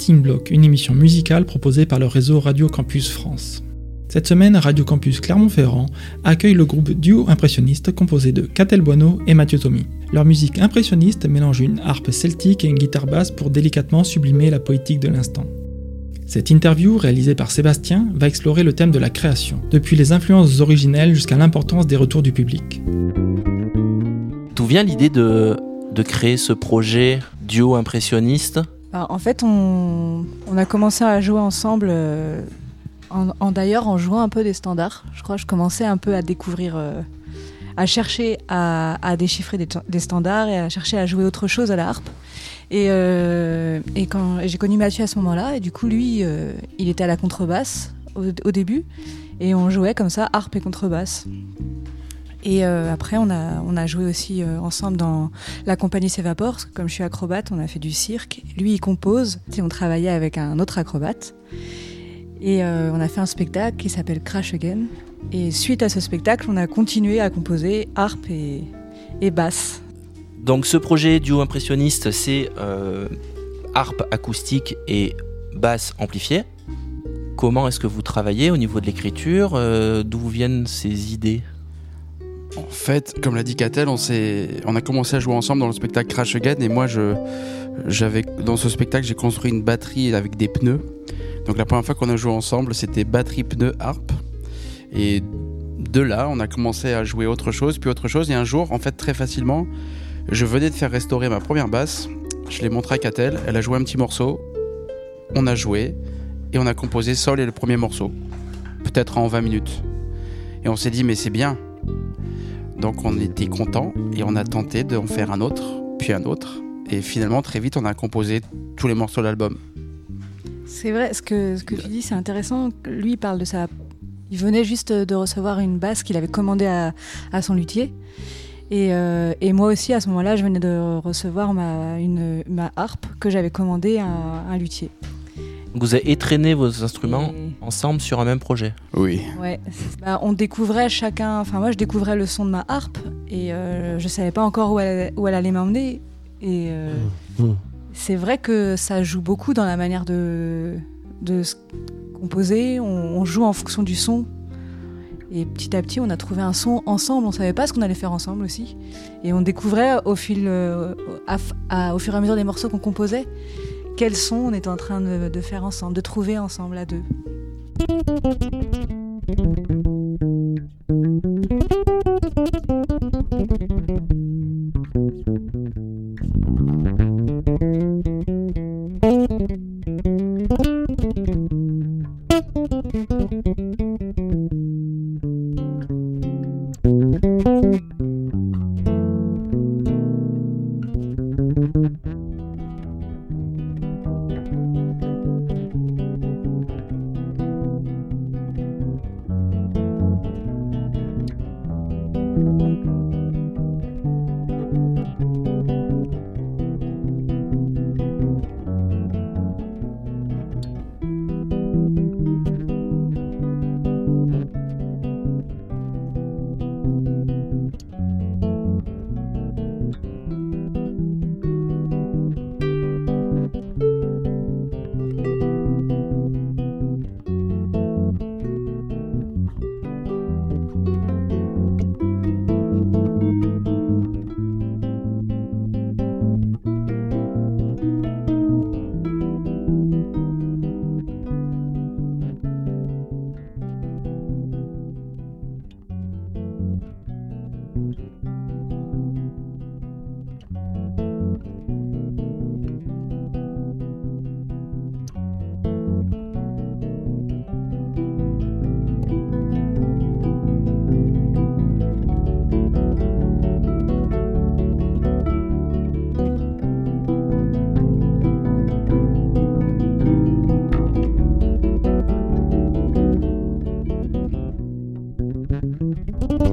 Starting Block, une émission musicale proposée par le réseau Radio Campus France. Cette semaine, Radio Campus Clermont-Ferrand accueille le groupe Duo Impressionniste composé de Catel Boineau et Mathieu Tommy. Leur musique impressionniste mélange une harpe celtique et une guitare basse pour délicatement sublimer la poétique de l'instant. Cette interview, réalisée par Sébastien, va explorer le thème de la création, depuis les influences originelles jusqu'à l'importance des retours du public. D'où vient l'idée de créer ce projet duo impressionniste? Bah, En fait, on, a commencé à jouer ensemble, euh, en, d'ailleurs en jouant un peu des standards. Je crois que je commençais un peu à découvrir, euh, à chercher à, déchiffrer des, standards et à chercher à jouer autre chose à la harpe. Et, euh, quand j'ai connu Mathieu à ce moment-là, et du coup, lui, il était à la contrebasse au, début, et on jouait comme ça, harpe et contrebasse. Et euh, après, on a, joué aussi euh, ensemble dans la compagnie Sévapor. Comme je suis acrobate, on a fait du cirque. Lui, il compose. On travaillait avec un autre acrobate. Et euh, on a fait un spectacle qui s'appelle Crash Again. Et suite à ce spectacle, on a continué à composer harpe et, et basse. Donc ce projet duo impressionniste, c'est harpe acoustique et basse amplifiée. Comment est-ce que vous travaillez au niveau de l'écriture D'où viennent ces idées? En fait, comme l'a dit Catel, on, on a commencé à jouer ensemble dans le spectacle Crash Again et moi, je, dans ce spectacle, j'ai construit une batterie avec des pneus. Donc la première fois qu'on a joué ensemble, c'était batterie, pneu, harpe. Et de là, on a commencé à jouer autre chose, puis autre chose. Et un jour, en fait, très facilement, je venais de faire restaurer ma première basse. Je l'ai montré à Catel, elle a joué un petit morceau. On a joué et on a composé Sol et le premier morceau. Peut-être en 20 minutes. Et on s'est dit, mais c'est bien, donc on était content et on a tenté d'en faire un autre, puis un autre. Et finalement, très vite, on a composé tous les morceaux de l'album. C'est vrai, ce que, ce tu dis, c'est intéressant. Lui, il parle de ça. Il venait juste de recevoir une basse qu'il avait commandée à, son luthier. Euh, et, moi aussi, à ce moment-là, je venais de recevoir ma harpe que j'avais commandée à un luthier. Vous avez étraîné vos instruments ensemble sur un même projet. Oui. Ouais. Bah, on découvrait chacun. Enfin, moi, je découvrais le son de ma harpe et euh, je savais pas encore où elle, où elle allait m'emmener. Et euh, mmh. Mmh. c'est vrai que ça joue beaucoup dans la manière de, de composer. On, joue en fonction du son. Et petit à petit, on a trouvé un son ensemble. On savait pas ce qu'on allait faire ensemble aussi. Et on découvrait au fil, euh, au fur et à mesure des morceaux qu'on composait quel son on est en train de, faire ensemble, de trouver ensemble à deux?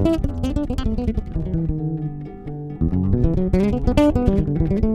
Thank you.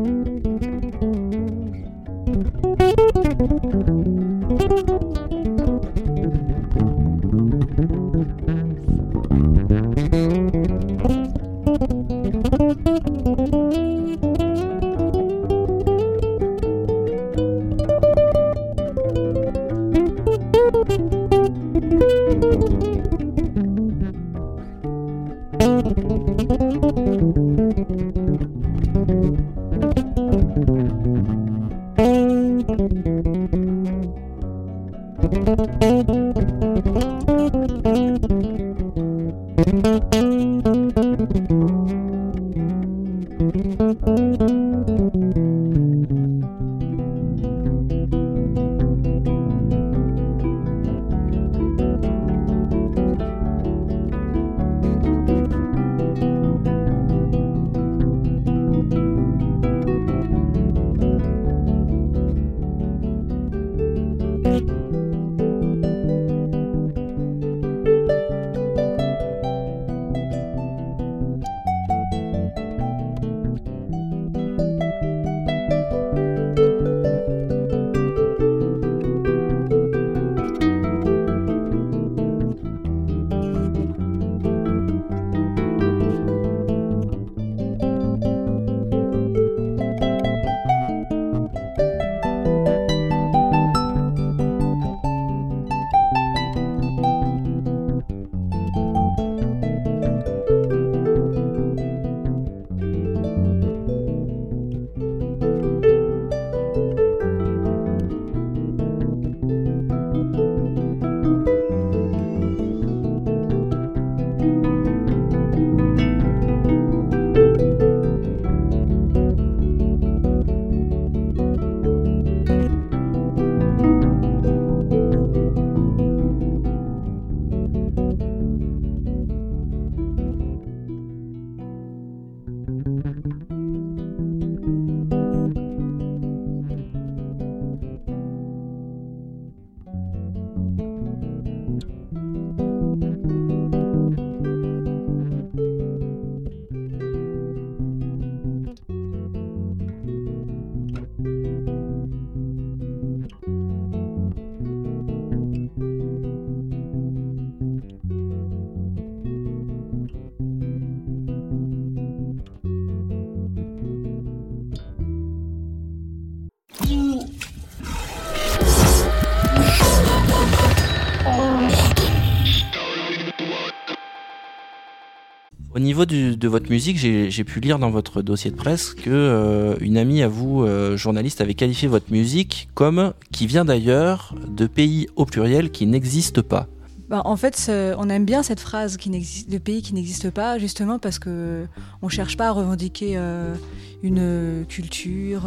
Niveau de votre musique, j'ai pu lire dans votre dossier de presse que euh, une amie à vous, euh, journaliste, avait qualifié votre musique comme qui vient d'ailleurs de pays au pluriel qui n'existent pas. Bah, en fait, on aime bien cette phrase qui de pays qui n'existent pas, justement parce que on cherche pas à revendiquer euh, une culture,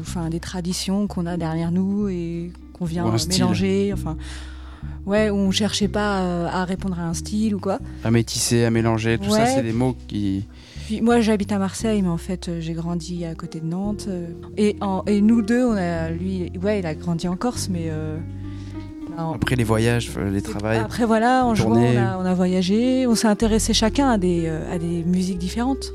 enfin des traditions qu'on a derrière nous et qu'on vient mélanger. Enfin, Ouais, où on cherchait pas euh, à répondre à un style ou quoi. À métisser, à mélanger, tout ça, c'est des mots qui. Puis moi, j'habite à Marseille, mais en fait, euh, j'ai grandi à côté de Nantes. Euh, et, et, nous deux, on a, lui, ouais, il a grandi en Corse, mais. Bah, après les voyages, les travails. Après voilà, en jouant, on a, on a, voyagé, on s'est intéressé chacun à des, à des musiques différentes.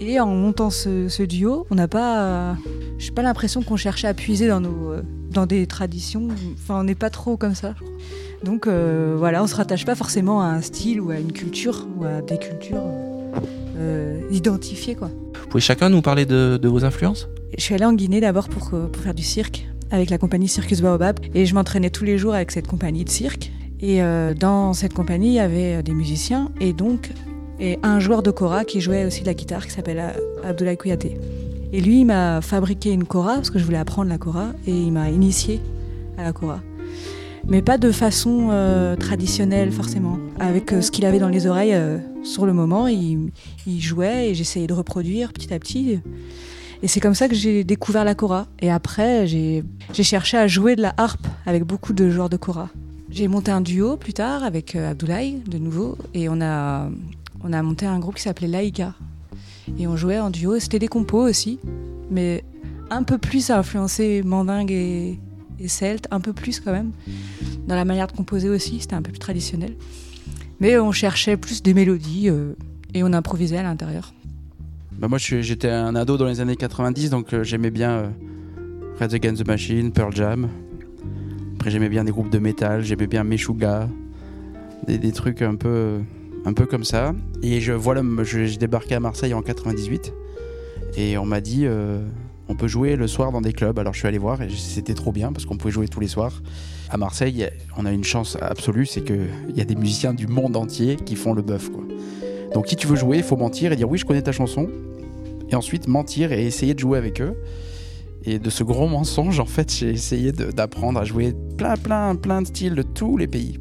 Et en montant ce, ce duo, on n'a pas, j'ai pas l'impression qu'on cherchait à puiser dans nos, dans des traditions. Enfin, on n'est pas trop comme ça. Donc euh, voilà, on se rattache pas forcément à un style ou à une culture ou à des cultures euh, identifiées quoi. Vous pouvez chacun nous parler de, vos influences? Je suis allée en Guinée d'abord pour, euh, pour faire du cirque avec la compagnie Circus Baobab et je m'entraînais tous les jours avec cette compagnie de cirque. Et dans cette compagnie, il y avait des musiciens et donc et un joueur de kora qui jouait aussi de la guitare qui s'appelle Abdoulaye Kouyaté. Et lui, il m'a fabriqué une kora parce que je voulais apprendre la kora et il m'a initié à la kora mais pas de façon euh, traditionnelle forcément. Avec euh, ce qu'il avait dans les oreilles euh, sur le moment, il, jouait et j'essayais de reproduire petit à petit. Et c'est comme ça que j'ai découvert la kora. Et après, j'ai cherché à jouer de la harpe avec beaucoup de joueurs de kora. J'ai monté un duo plus tard avec Abdoulaye, de nouveau, et on a, on a monté un groupe qui s'appelait Laïka. Et on jouait en duo, c'était des compos aussi, mais un peu plus influencé mandingue et, et celte, un peu plus quand même. Dans la manière de composer aussi, c'était un peu plus traditionnel. Mais on cherchait plus des mélodies euh, et on improvisait à l'intérieur. Bah moi j'étais un ado dans les années 90, donc euh, j'aimais bien euh, Red Against the Machine, Pearl Jam. Après j'aimais bien des groupes de métal, j'aimais bien Meshuga, des, trucs un peu, un peu comme ça. Et je voilà, j'ai débarqué à Marseille en 98 et on m'a dit on peut jouer le soir dans des clubs. Alors je suis allé voir et c'était trop bien parce qu'on pouvait jouer tous les soirs. À Marseille, on a une chance absolue, c'est qu'il y a des musiciens du monde entier qui font le bœuf. Donc si tu veux jouer, il faut mentir et dire oui, je connais ta chanson. Et ensuite mentir et essayer de jouer avec eux. Et de ce gros mensonge, en fait, j'ai essayé d'apprendre à jouer plein, plein, plein de styles de tous les pays.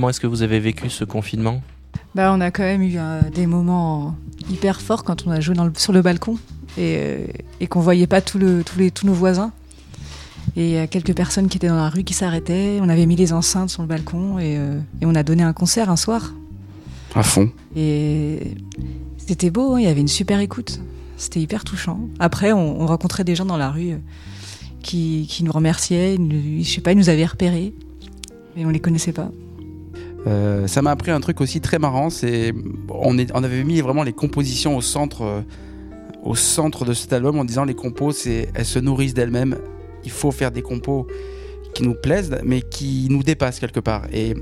Comment est-ce que vous avez vécu ce confinement bah, On a quand même eu euh, des moments hyper forts quand on a joué sur le balcon et, euh, et qu'on voyait pas tous, les, tous nos voisins. Et il y a quelques personnes qui étaient dans la rue qui s'arrêtaient. On avait mis les enceintes sur le balcon et, euh, et on a donné un concert un soir. À fond. Et c'était beau, hein, il y avait une super écoute. C'était hyper touchant. Après, on, rencontrait des gens dans la rue qui, qui nous remerciaient. Ils, je sais pas, ils nous avaient repérés. Mais on les connaissait pas. Euh, ça m'a appris un truc aussi très marrant, c'est on, avait mis vraiment les compositions au centre, euh, au centre de cet album en disant les compos, elles se nourrissent d'elles-mêmes. Il faut faire des compos qui nous plaisent, mais qui nous dépassent quelque part. Et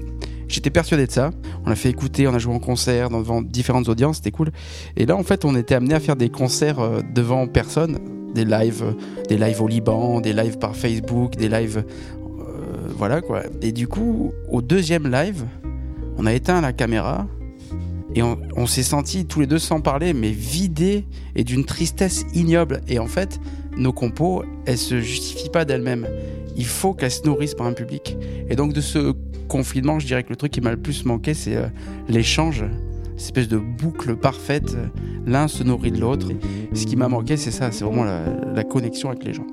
j'étais persuadé de ça. On a fait écouter, on a joué en concert devant différentes audiences, c'était cool. Et là, en fait, on était amené à faire des concerts euh, devant personne, des lives, des lives au Liban, des lives par Facebook, des lives, voilà quoi. Et du coup, au deuxième live, on a éteint la caméra et on, s'est senti tous les deux sans parler, mais vidés et d'une tristesse ignoble. Et en fait, nos compos, elles se justifient pas d'elles-mêmes. Il faut qu'elles se nourrissent par un public. Et donc de ce confinement, je dirais que le truc qui m'a le plus manqué, c'est euh, l'échange, cette espèce de boucle parfaite. L'un se nourrit de l'autre. Ce qui m'a manqué, c'est ça, c'est vraiment la connexion avec les gens.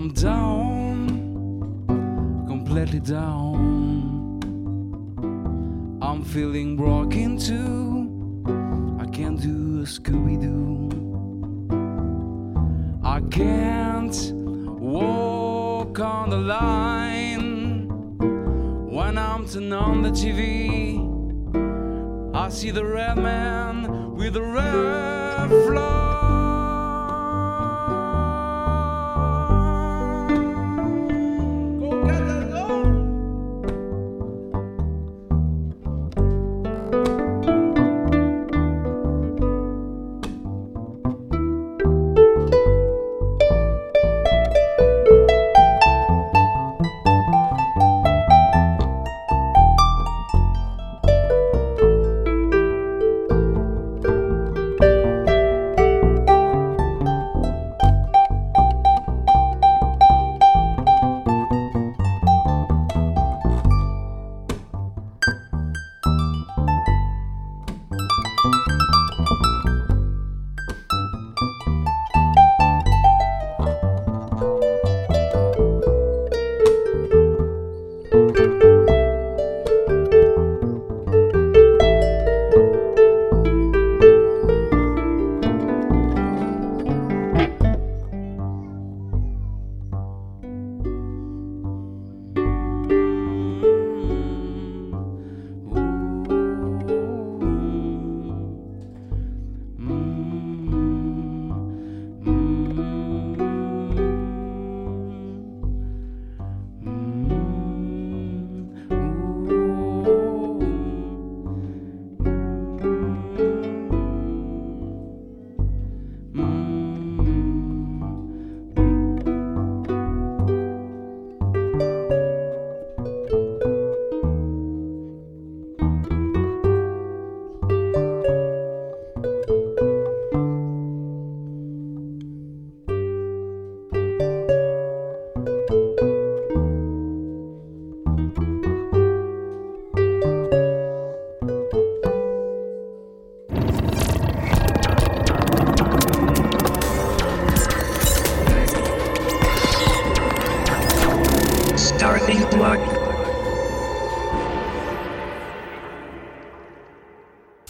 I'm down, completely down. I'm feeling broken too. I can't do a Scooby Doo. I can't walk on the line when I'm turn on the TV. I see the red man with the red flag.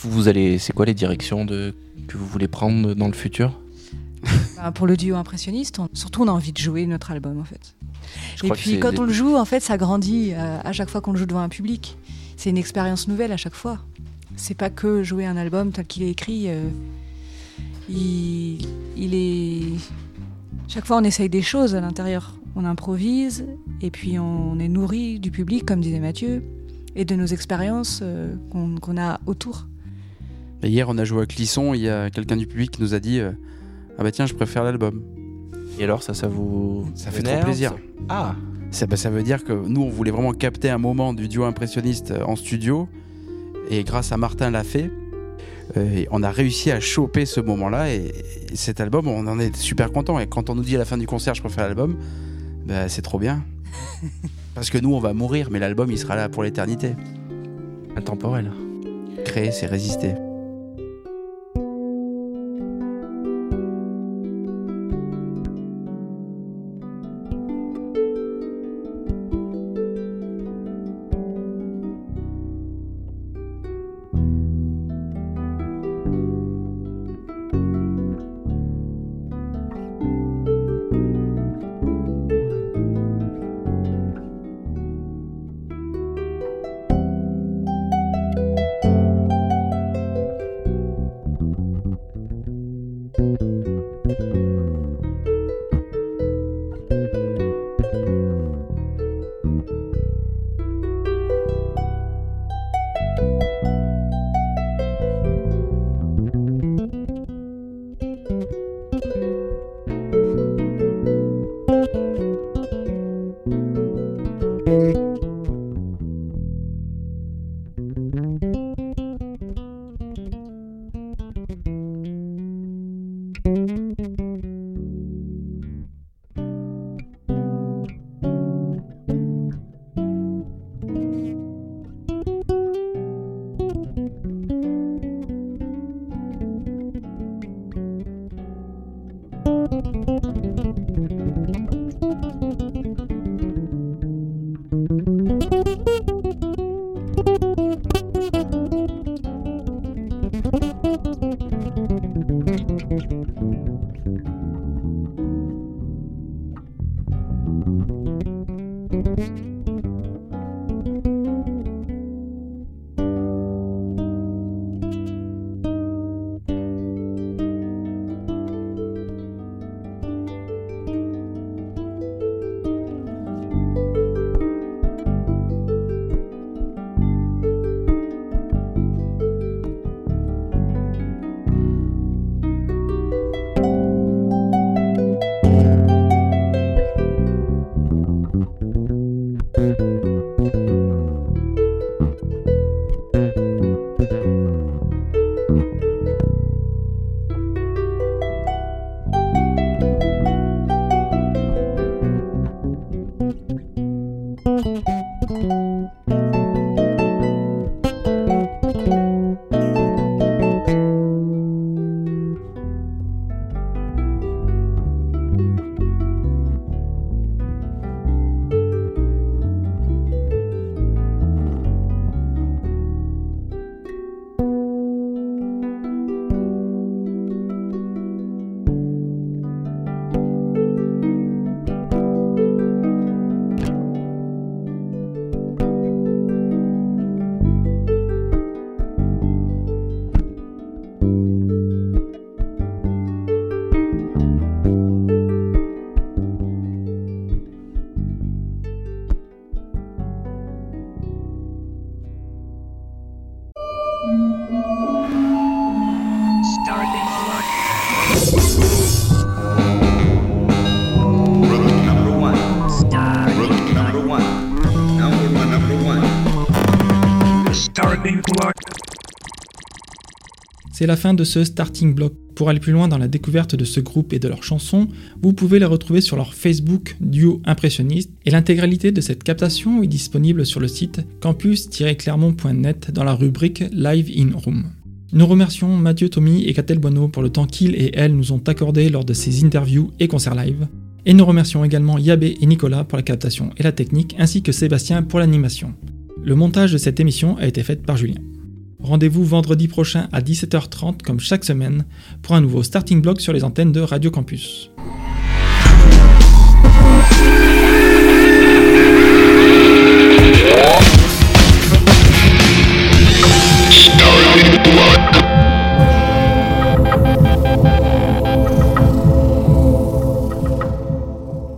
Vous allez, c'est quoi les directions de, que vous voulez prendre dans le futur? Bah, Pour le duo impressionniste, on- surtout on a envie de jouer notre album en fait. Je Et puis quand des- on le joue, en fait, ça grandit euh, à chaque fois qu'on le joue devant un public. C'est une expérience nouvelle à chaque fois. C'est pas que jouer un album tel qu'il est écrit. euh, il, il est. Chaque fois, on essaye des choses à l'intérieur. On improvise et puis on est nourri du public, comme disait Mathieu, et de nos expériences euh, qu'on qu'on a autour. Et hier, on a joué à Clisson. Il y a quelqu'un du public qui nous a dit euh, Ah bah tiens, je préfère l'album. Et alors, ça, ça vous. Ça fait trop plaisir. Ah Ça, bah, ça veut dire que nous, on voulait vraiment capter un moment du duo impressionniste euh, en studio. Et grâce à Martin Lafay, euh, on a réussi à choper ce moment-là. Et, et cet album, on en est super content. Et quand on nous dit à la fin du concert, je préfère l'album, bah, c'est trop bien. Parce que nous, on va mourir, mais l'album, il sera là pour l'éternité. Intemporel. Créer, c'est résister. C'est la fin de ce starting block. Pour aller plus loin dans la découverte de ce groupe et de leurs chansons, vous pouvez les retrouver sur leur Facebook Duo Impressionniste et l'intégralité de cette captation est disponible sur le site campus-clermont.net dans la rubrique Live in Room. Nous remercions Mathieu Tommy et Catel Boineau pour le temps qu'ils et elles nous ont accordé lors de ces interviews et concerts live. Et nous remercions également Yabé et Nicolas pour la captation et la technique, ainsi que Sébastien pour l'animation. Le montage de cette émission a été fait par Julien. Rendez-vous vendredi prochain à 17h30 comme chaque semaine pour un nouveau starting block sur les antennes de Radio Campus.